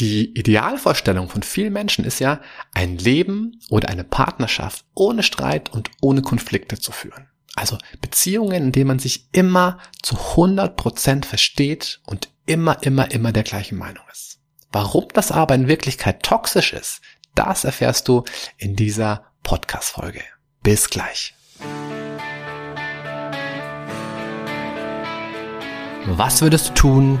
Die Idealvorstellung von vielen Menschen ist ja, ein Leben oder eine Partnerschaft ohne Streit und ohne Konflikte zu führen. Also Beziehungen, in denen man sich immer zu 100 Prozent versteht und immer, immer, immer der gleichen Meinung ist. Warum das aber in Wirklichkeit toxisch ist, das erfährst du in dieser Podcast-Folge. Bis gleich. Was würdest du tun,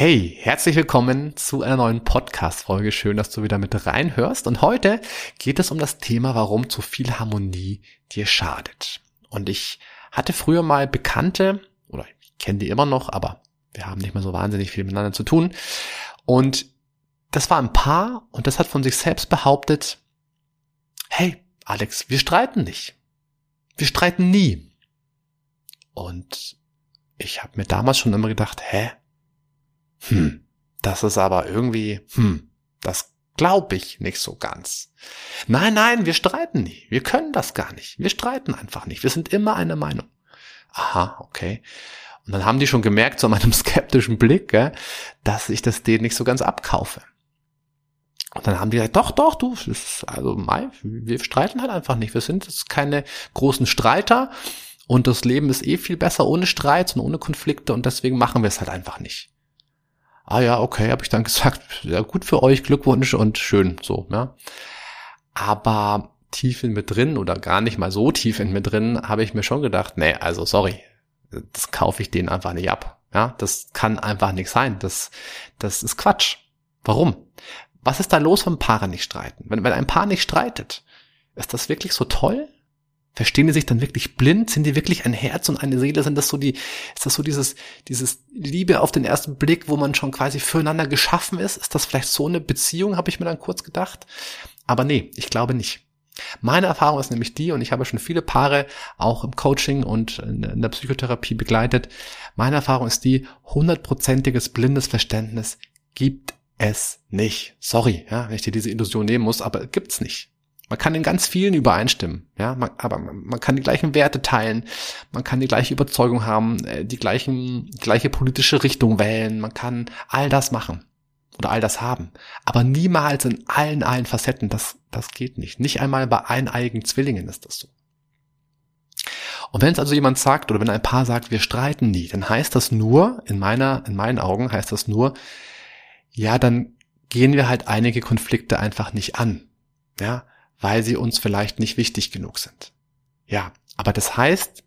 Hey, herzlich willkommen zu einer neuen Podcast-Folge. Schön, dass du wieder mit reinhörst. Und heute geht es um das Thema, warum zu viel Harmonie dir schadet. Und ich hatte früher mal Bekannte, oder ich kenne die immer noch, aber wir haben nicht mehr so wahnsinnig viel miteinander zu tun. Und das war ein Paar und das hat von sich selbst behauptet, hey, Alex, wir streiten nicht. Wir streiten nie. Und ich habe mir damals schon immer gedacht, hä? Hm, das ist aber irgendwie, hm, das glaube ich nicht so ganz. Nein, nein, wir streiten nie. Wir können das gar nicht. Wir streiten einfach nicht. Wir sind immer einer Meinung. Aha, okay. Und dann haben die schon gemerkt, so meinem skeptischen Blick, gell, dass ich das denen nicht so ganz abkaufe. Und dann haben die gesagt, doch, doch, du, also Mai, wir streiten halt einfach nicht. Wir sind jetzt keine großen Streiter und das Leben ist eh viel besser ohne Streit und ohne Konflikte und deswegen machen wir es halt einfach nicht ah ja, okay, habe ich dann gesagt, ja gut für euch, Glückwunsch und schön so, ja. Aber tief in mir drin oder gar nicht mal so tief in mir drin, habe ich mir schon gedacht, nee, also sorry, das kaufe ich denen einfach nicht ab. Ja, das kann einfach nicht sein. Das, das ist Quatsch. Warum? Was ist da los, wenn Paare nicht streiten? Wenn, wenn ein Paar nicht streitet, ist das wirklich so toll? Verstehen die sich dann wirklich blind? Sind die wirklich ein Herz und eine Seele? Sind das so die, ist das so dieses, dieses Liebe auf den ersten Blick, wo man schon quasi füreinander geschaffen ist? Ist das vielleicht so eine Beziehung, habe ich mir dann kurz gedacht. Aber nee, ich glaube nicht. Meine Erfahrung ist nämlich die, und ich habe schon viele Paare auch im Coaching und in der Psychotherapie begleitet. Meine Erfahrung ist die, hundertprozentiges blindes Verständnis gibt es nicht. Sorry, ja, wenn ich dir diese Illusion nehmen muss, aber gibt's nicht. Man kann in ganz vielen übereinstimmen, ja, man, aber man kann die gleichen Werte teilen, man kann die gleiche Überzeugung haben, äh, die gleichen, gleiche politische Richtung wählen, man kann all das machen oder all das haben, aber niemals in allen, allen Facetten, das, das geht nicht. Nicht einmal bei eineigen Zwillingen ist das so. Und wenn es also jemand sagt oder wenn ein Paar sagt, wir streiten nie, dann heißt das nur, in meiner, in meinen Augen heißt das nur, ja, dann gehen wir halt einige Konflikte einfach nicht an. Ja, weil sie uns vielleicht nicht wichtig genug sind. Ja, aber das heißt,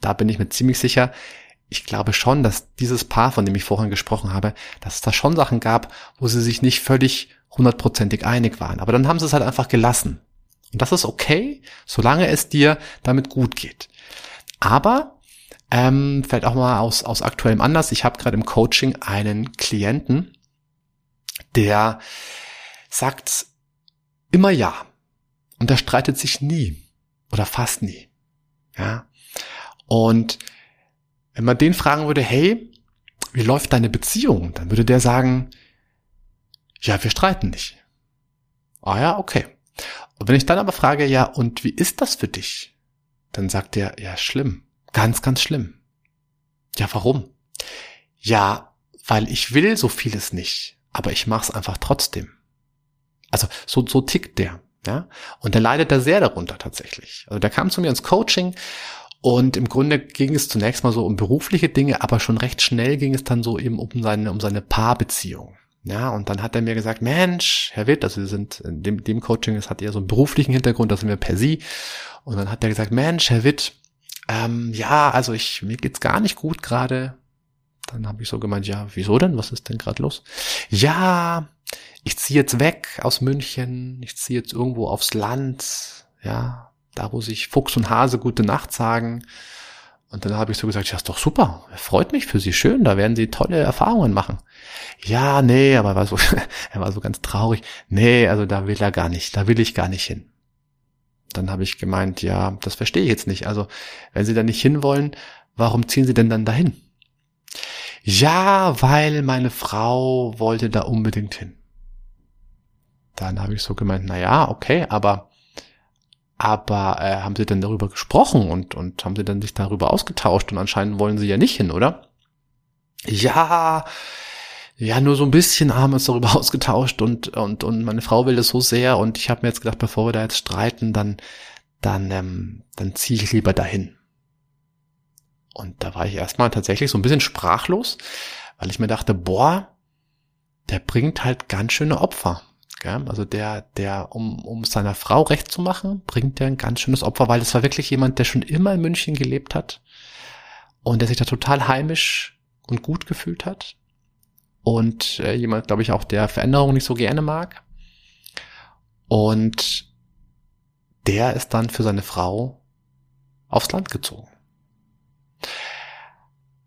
da bin ich mir ziemlich sicher, ich glaube schon, dass dieses Paar, von dem ich vorhin gesprochen habe, dass es da schon Sachen gab, wo sie sich nicht völlig hundertprozentig einig waren. Aber dann haben sie es halt einfach gelassen. Und das ist okay, solange es dir damit gut geht. Aber ähm, vielleicht auch mal aus, aus aktuellem Anlass. Ich habe gerade im Coaching einen Klienten, der sagt immer ja. Und er streitet sich nie oder fast nie. Ja. Und wenn man den fragen würde, hey, wie läuft deine Beziehung? Dann würde der sagen, ja, wir streiten nicht. Ah ja, okay. Und wenn ich dann aber frage, ja, und wie ist das für dich? Dann sagt er, ja, schlimm. Ganz, ganz schlimm. Ja, warum? Ja, weil ich will so vieles nicht, aber ich mach's einfach trotzdem. Also so, so tickt der. Ja? Und der leidet da sehr darunter tatsächlich. Also der kam zu mir ins Coaching und im Grunde ging es zunächst mal so um berufliche Dinge, aber schon recht schnell ging es dann so eben um seine, um seine Paarbeziehung. Ja, und dann hat er mir gesagt, Mensch, Herr Witt, also wir sind in dem, dem Coaching, das hat eher so einen beruflichen Hintergrund, das sind wir per Sie. Und dann hat er gesagt, Mensch, Herr Witt, ähm, ja, also ich, mir geht's gar nicht gut gerade. Dann habe ich so gemeint, ja, wieso denn? Was ist denn gerade los? Ja, ich ziehe jetzt weg aus München, ich ziehe jetzt irgendwo aufs Land, ja, da wo sich Fuchs und Hase gute Nacht sagen. Und dann habe ich so gesagt, ja, ist doch super, freut mich für Sie, schön, da werden Sie tolle Erfahrungen machen. Ja, nee, aber er war so, er war so ganz traurig. Nee, also da will er gar nicht, da will ich gar nicht hin. Dann habe ich gemeint, ja, das verstehe ich jetzt nicht. Also, wenn Sie da nicht hinwollen, warum ziehen Sie denn dann dahin? Ja, weil meine Frau wollte da unbedingt hin. Dann habe ich so gemeint, na ja, okay, aber aber äh, haben Sie denn darüber gesprochen und und haben Sie dann sich darüber ausgetauscht und anscheinend wollen Sie ja nicht hin, oder? Ja, ja, nur so ein bisschen haben wir uns darüber ausgetauscht und und und meine Frau will das so sehr und ich habe mir jetzt gedacht, bevor wir da jetzt streiten, dann dann ähm, dann ziehe ich lieber dahin. Und da war ich erstmal tatsächlich so ein bisschen sprachlos, weil ich mir dachte, boah, der bringt halt ganz schöne Opfer. Gell? Also der, der, um, um seiner Frau recht zu machen, bringt der ein ganz schönes Opfer, weil es war wirklich jemand, der schon immer in München gelebt hat und der sich da total heimisch und gut gefühlt hat. Und äh, jemand, glaube ich, auch der Veränderung nicht so gerne mag. Und der ist dann für seine Frau aufs Land gezogen.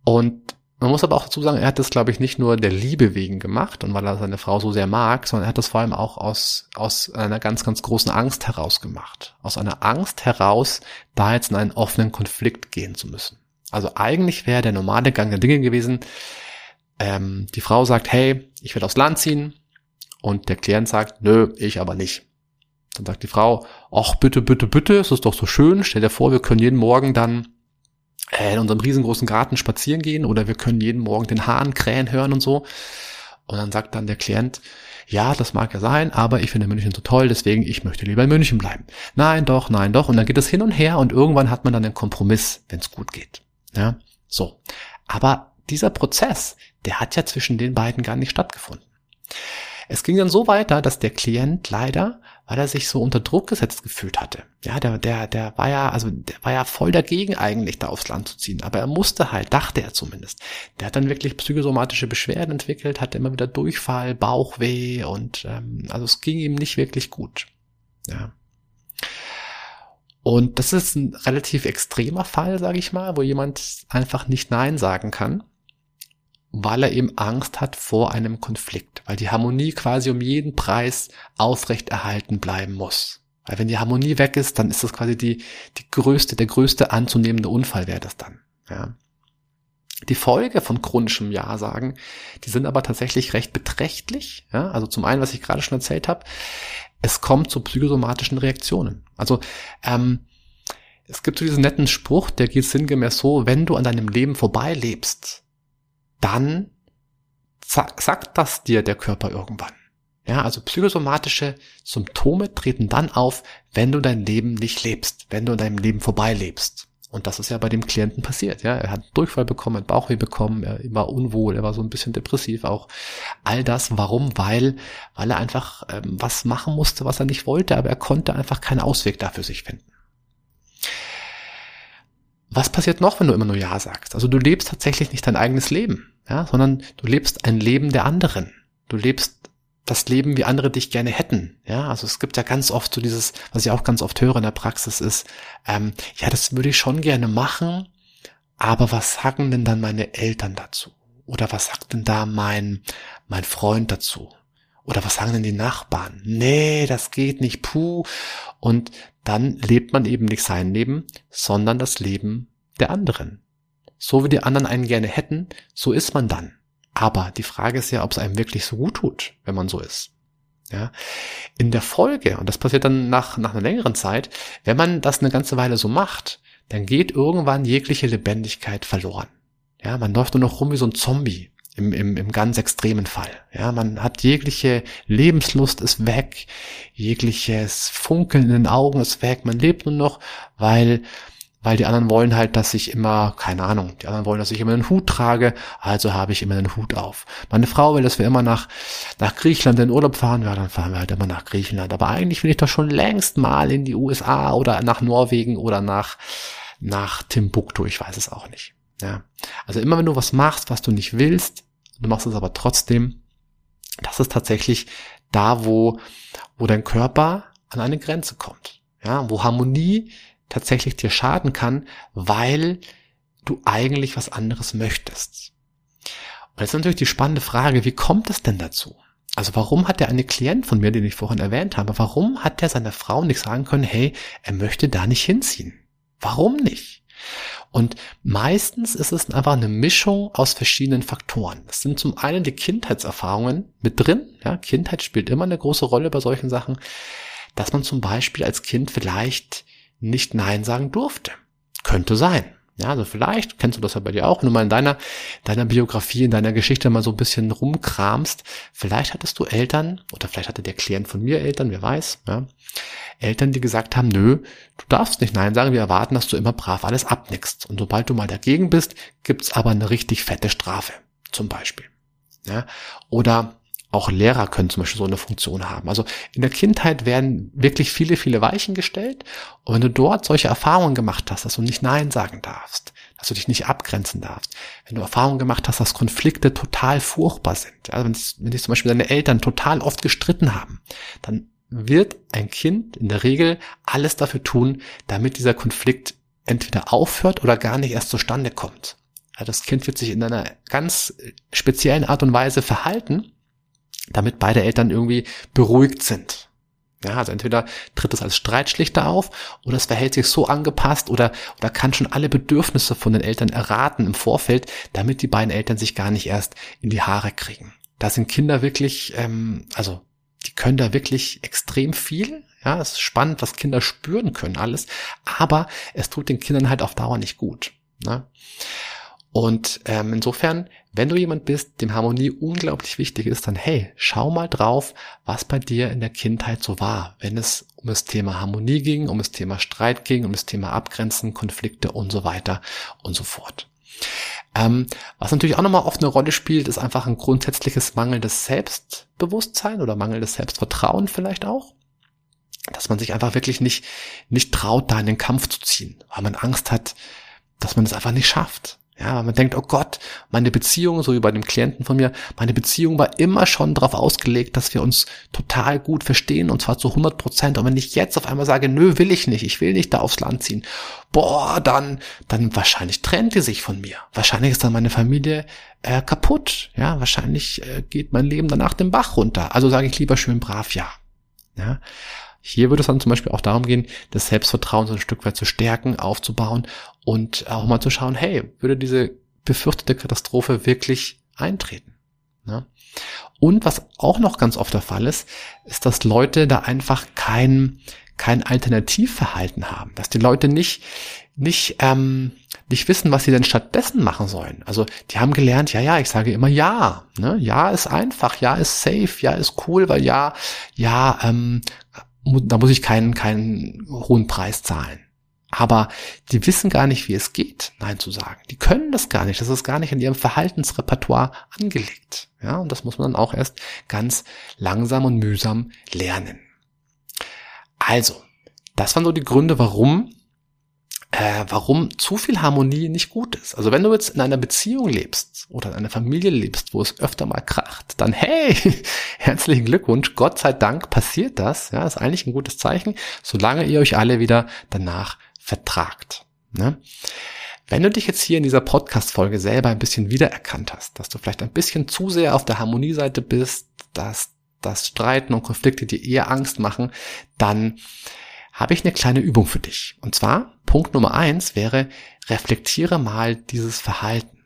Und man muss aber auch dazu sagen, er hat das, glaube ich, nicht nur der Liebe wegen gemacht und weil er seine Frau so sehr mag, sondern er hat das vor allem auch aus, aus einer ganz, ganz großen Angst heraus gemacht. Aus einer Angst heraus, da jetzt in einen offenen Konflikt gehen zu müssen. Also eigentlich wäre der normale Gang der Dinge gewesen, ähm, die Frau sagt, hey, ich will aufs Land ziehen und der Klient sagt, nö, ich aber nicht. Dann sagt die Frau, ach bitte, bitte, bitte, es ist doch so schön, stell dir vor, wir können jeden Morgen dann in unserem riesengroßen Garten spazieren gehen oder wir können jeden Morgen den Hahn krähen hören und so. Und dann sagt dann der Klient, ja, das mag ja sein, aber ich finde München so toll, deswegen ich möchte lieber in München bleiben. Nein, doch, nein, doch. Und dann geht es hin und her und irgendwann hat man dann einen Kompromiss, wenn es gut geht. Ja, so. Aber dieser Prozess, der hat ja zwischen den beiden gar nicht stattgefunden. Es ging dann so weiter, dass der Klient leider weil er sich so unter Druck gesetzt gefühlt hatte. Ja, der, der, der war ja, also der war ja voll dagegen eigentlich, da aufs Land zu ziehen. Aber er musste halt, dachte er zumindest. Der hat dann wirklich psychosomatische Beschwerden entwickelt, hatte immer wieder Durchfall, Bauchweh und ähm, also es ging ihm nicht wirklich gut. Ja. Und das ist ein relativ extremer Fall, sage ich mal, wo jemand einfach nicht Nein sagen kann weil er eben Angst hat vor einem Konflikt, weil die Harmonie quasi um jeden Preis aufrechterhalten bleiben muss. Weil wenn die Harmonie weg ist, dann ist das quasi die, die größte, der größte anzunehmende Unfall wäre das dann. Ja. Die Folge von chronischem Ja-Sagen, die sind aber tatsächlich recht beträchtlich. Ja. Also zum einen, was ich gerade schon erzählt habe, es kommt zu psychosomatischen Reaktionen. Also ähm, es gibt so diesen netten Spruch, der geht sinngemäß so, wenn du an deinem Leben vorbeilebst, dann sagt das dir der Körper irgendwann. Ja, also psychosomatische Symptome treten dann auf, wenn du dein Leben nicht lebst, wenn du in deinem Leben vorbeilebst. Und das ist ja bei dem Klienten passiert. Ja, er hat Durchfall bekommen, hat Bauchweh bekommen, er war unwohl, er war so ein bisschen depressiv auch. All das, warum? Weil, weil er einfach ähm, was machen musste, was er nicht wollte, aber er konnte einfach keinen Ausweg dafür sich finden. Was passiert noch, wenn du immer nur Ja sagst? Also du lebst tatsächlich nicht dein eigenes Leben, ja, sondern du lebst ein Leben der anderen. Du lebst das Leben, wie andere dich gerne hätten. Ja, also es gibt ja ganz oft so dieses, was ich auch ganz oft höre in der Praxis ist, ähm, ja, das würde ich schon gerne machen, aber was sagen denn dann meine Eltern dazu? Oder was sagt denn da mein, mein Freund dazu? Oder was sagen denn die Nachbarn? Nee, das geht nicht, puh. Und dann lebt man eben nicht sein Leben, sondern das Leben der anderen. So wie die anderen einen gerne hätten, so ist man dann. Aber die Frage ist ja, ob es einem wirklich so gut tut, wenn man so ist. Ja, in der Folge, und das passiert dann nach, nach einer längeren Zeit, wenn man das eine ganze Weile so macht, dann geht irgendwann jegliche Lebendigkeit verloren. Ja, man läuft nur noch rum wie so ein Zombie im, im, im ganz extremen Fall. Ja, man hat jegliche Lebenslust ist weg, jegliches Funkeln in den Augen ist weg, man lebt nur noch, weil weil die anderen wollen halt, dass ich immer, keine Ahnung, die anderen wollen, dass ich immer einen Hut trage, also habe ich immer einen Hut auf. Meine Frau will, dass wir immer nach, nach Griechenland in Urlaub fahren, ja, dann fahren wir halt immer nach Griechenland. Aber eigentlich will ich doch schon längst mal in die USA oder nach Norwegen oder nach, nach Timbuktu, ich weiß es auch nicht. Ja. Also immer wenn du was machst, was du nicht willst, du machst es aber trotzdem, das ist tatsächlich da, wo, wo dein Körper an eine Grenze kommt. Ja, wo Harmonie tatsächlich dir schaden kann, weil du eigentlich was anderes möchtest. Und jetzt natürlich die spannende Frage, wie kommt es denn dazu? Also warum hat der eine Klient von mir, den ich vorhin erwähnt habe, warum hat der seiner Frau nicht sagen können, hey, er möchte da nicht hinziehen? Warum nicht? Und meistens ist es einfach eine Mischung aus verschiedenen Faktoren. Es sind zum einen die Kindheitserfahrungen mit drin. Ja, Kindheit spielt immer eine große Rolle bei solchen Sachen, dass man zum Beispiel als Kind vielleicht nicht Nein sagen durfte. Könnte sein. Ja, also vielleicht kennst du das ja bei dir auch, wenn du mal in deiner, deiner Biografie, in deiner Geschichte mal so ein bisschen rumkramst. Vielleicht hattest du Eltern oder vielleicht hatte der Klient von mir Eltern, wer weiß, ja. Eltern, die gesagt haben, nö, du darfst nicht Nein sagen, wir erwarten, dass du immer brav alles abnickst. Und sobald du mal dagegen bist, gibt's aber eine richtig fette Strafe, zum Beispiel. Ja. Oder auch Lehrer können zum Beispiel so eine Funktion haben. Also in der Kindheit werden wirklich viele, viele Weichen gestellt. Und wenn du dort solche Erfahrungen gemacht hast, dass du nicht Nein sagen darfst, dass du dich nicht abgrenzen darfst, wenn du Erfahrungen gemacht hast, dass Konflikte total furchtbar sind, also wenn, wenn dich zum Beispiel deine Eltern total oft gestritten haben, dann wird ein Kind in der Regel alles dafür tun, damit dieser Konflikt entweder aufhört oder gar nicht erst zustande kommt. Also das Kind wird sich in einer ganz speziellen Art und Weise verhalten, damit beide Eltern irgendwie beruhigt sind. Ja, also entweder tritt es als Streitschlichter auf oder es verhält sich so angepasst oder, oder kann schon alle Bedürfnisse von den Eltern erraten im Vorfeld, damit die beiden Eltern sich gar nicht erst in die Haare kriegen. Da sind Kinder wirklich, ähm, also die können da wirklich extrem viel. Ja, es ist spannend, was Kinder spüren können, alles. Aber es tut den Kindern halt auf Dauer nicht gut. Ne? Und ähm, insofern, wenn du jemand bist, dem Harmonie unglaublich wichtig ist, dann hey, schau mal drauf, was bei dir in der Kindheit so war, wenn es um das Thema Harmonie ging, um das Thema Streit ging, um das Thema Abgrenzen, Konflikte und so weiter und so fort. Ähm, was natürlich auch nochmal oft eine Rolle spielt, ist einfach ein grundsätzliches mangelndes Selbstbewusstsein oder mangelndes Selbstvertrauen vielleicht auch. Dass man sich einfach wirklich nicht, nicht traut, da in den Kampf zu ziehen, weil man Angst hat, dass man es einfach nicht schafft. Ja, man denkt, oh Gott, meine Beziehung, so wie bei dem Klienten von mir, meine Beziehung war immer schon darauf ausgelegt, dass wir uns total gut verstehen und zwar zu 100 Prozent. Und wenn ich jetzt auf einmal sage, nö, will ich nicht, ich will nicht da aufs Land ziehen, boah, dann, dann wahrscheinlich trennt die sich von mir. Wahrscheinlich ist dann meine Familie äh, kaputt. Ja, wahrscheinlich äh, geht mein Leben danach den Bach runter. Also sage ich lieber schön brav ja. Ja. Hier würde es dann zum Beispiel auch darum gehen, das Selbstvertrauen so ein Stück weit zu stärken, aufzubauen und auch mal zu schauen, hey, würde diese befürchtete Katastrophe wirklich eintreten? Ne? Und was auch noch ganz oft der Fall ist, ist, dass Leute da einfach kein, kein Alternativverhalten haben, dass die Leute nicht, nicht, ähm, nicht wissen, was sie denn stattdessen machen sollen. Also die haben gelernt, ja, ja, ich sage immer ja. Ne? Ja ist einfach, ja ist safe, ja ist cool, weil ja, ja, ähm, da muss ich keinen, keinen hohen Preis zahlen. Aber die wissen gar nicht, wie es geht, Nein zu sagen. Die können das gar nicht. Das ist gar nicht in ihrem Verhaltensrepertoire angelegt. Ja, und das muss man dann auch erst ganz langsam und mühsam lernen. Also, das waren so die Gründe, warum äh, warum zu viel Harmonie nicht gut ist. Also wenn du jetzt in einer Beziehung lebst oder in einer Familie lebst, wo es öfter mal kracht, dann hey, herzlichen Glückwunsch, Gott sei Dank passiert das. Ja, ist eigentlich ein gutes Zeichen, solange ihr euch alle wieder danach vertragt. Ne? Wenn du dich jetzt hier in dieser Podcast-Folge selber ein bisschen wiedererkannt hast, dass du vielleicht ein bisschen zu sehr auf der Harmonieseite bist, dass das Streiten und Konflikte dir eher Angst machen, dann habe ich eine kleine Übung für dich. Und zwar, Punkt Nummer eins wäre, reflektiere mal dieses Verhalten.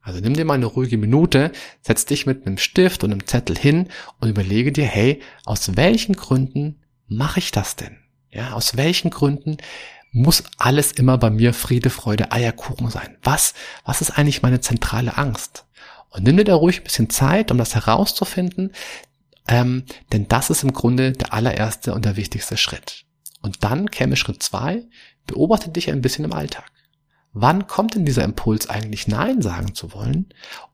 Also nimm dir mal eine ruhige Minute, setz dich mit einem Stift und einem Zettel hin und überlege dir, hey, aus welchen Gründen mache ich das denn? Ja, aus welchen Gründen muss alles immer bei mir Friede, Freude, Eierkuchen sein? Was, was ist eigentlich meine zentrale Angst? Und nimm dir da ruhig ein bisschen Zeit, um das herauszufinden, ähm, denn das ist im Grunde der allererste und der wichtigste Schritt. Und dann käme Schritt zwei, beobachte dich ein bisschen im Alltag. Wann kommt denn dieser Impuls eigentlich Nein sagen zu wollen?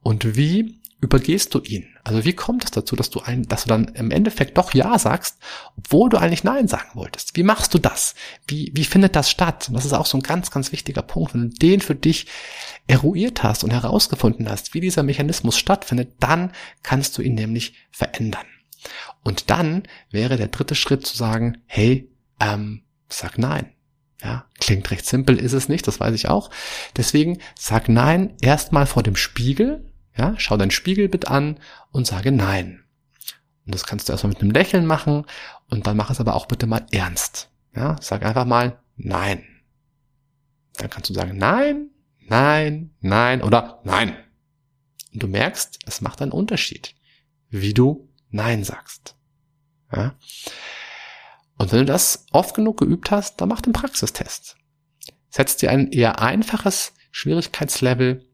Und wie übergehst du ihn? Also wie kommt es dazu, dass du ein, dass du dann im Endeffekt doch Ja sagst, obwohl du eigentlich Nein sagen wolltest? Wie machst du das? Wie, wie findet das statt? Und das ist auch so ein ganz, ganz wichtiger Punkt. Wenn du den für dich eruiert hast und herausgefunden hast, wie dieser Mechanismus stattfindet, dann kannst du ihn nämlich verändern. Und dann wäre der dritte Schritt zu sagen, hey, ähm, sag nein. Ja, klingt recht simpel, ist es nicht, das weiß ich auch. Deswegen sag Nein erstmal vor dem Spiegel. Ja, schau dein Spiegelbild an und sage Nein. Und das kannst du erstmal mit einem Lächeln machen und dann mach es aber auch bitte mal ernst. Ja, sag einfach mal Nein. Dann kannst du sagen Nein, Nein, Nein oder Nein. Und du merkst, es macht einen Unterschied, wie du Nein sagst. Ja? Und wenn du das oft genug geübt hast, dann mach den Praxistest. Setz dir ein eher einfaches Schwierigkeitslevel.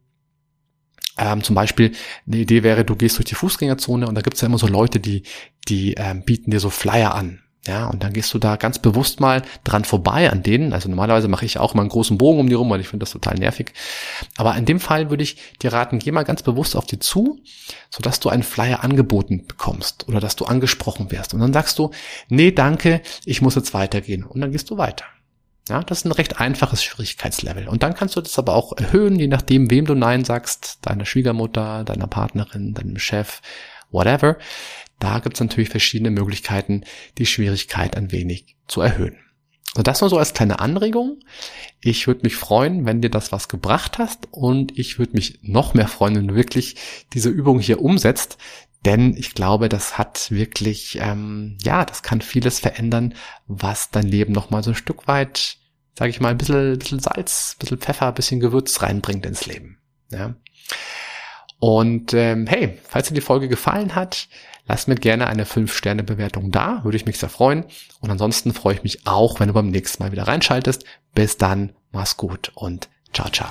Ähm, zum Beispiel eine Idee wäre, du gehst durch die Fußgängerzone und da gibt's ja immer so Leute, die, die ähm, bieten dir so Flyer an. Ja, und dann gehst du da ganz bewusst mal dran vorbei an denen. Also normalerweise mache ich auch mal einen großen Bogen um die rum, weil ich finde das total nervig. Aber in dem Fall würde ich dir raten, geh mal ganz bewusst auf die zu, sodass du einen Flyer angeboten bekommst oder dass du angesprochen wirst. Und dann sagst du, nee, danke, ich muss jetzt weitergehen. Und dann gehst du weiter. Ja, das ist ein recht einfaches Schwierigkeitslevel. Und dann kannst du das aber auch erhöhen, je nachdem, wem du Nein sagst, deiner Schwiegermutter, deiner Partnerin, deinem Chef, whatever. Da gibt es natürlich verschiedene Möglichkeiten, die Schwierigkeit ein wenig zu erhöhen. Also das nur so als kleine Anregung. Ich würde mich freuen, wenn dir das was gebracht hast und ich würde mich noch mehr freuen, wenn du wirklich diese Übung hier umsetzt, denn ich glaube, das hat wirklich, ähm, ja, das kann vieles verändern, was dein Leben nochmal so ein Stück weit, sage ich mal, ein bisschen, bisschen Salz, ein bisschen Pfeffer, ein bisschen Gewürz reinbringt ins Leben. Ja. Und ähm, hey, falls dir die Folge gefallen hat, lass mir gerne eine 5-Sterne-Bewertung da, würde ich mich sehr freuen. Und ansonsten freue ich mich auch, wenn du beim nächsten Mal wieder reinschaltest. Bis dann, mach's gut und ciao, ciao.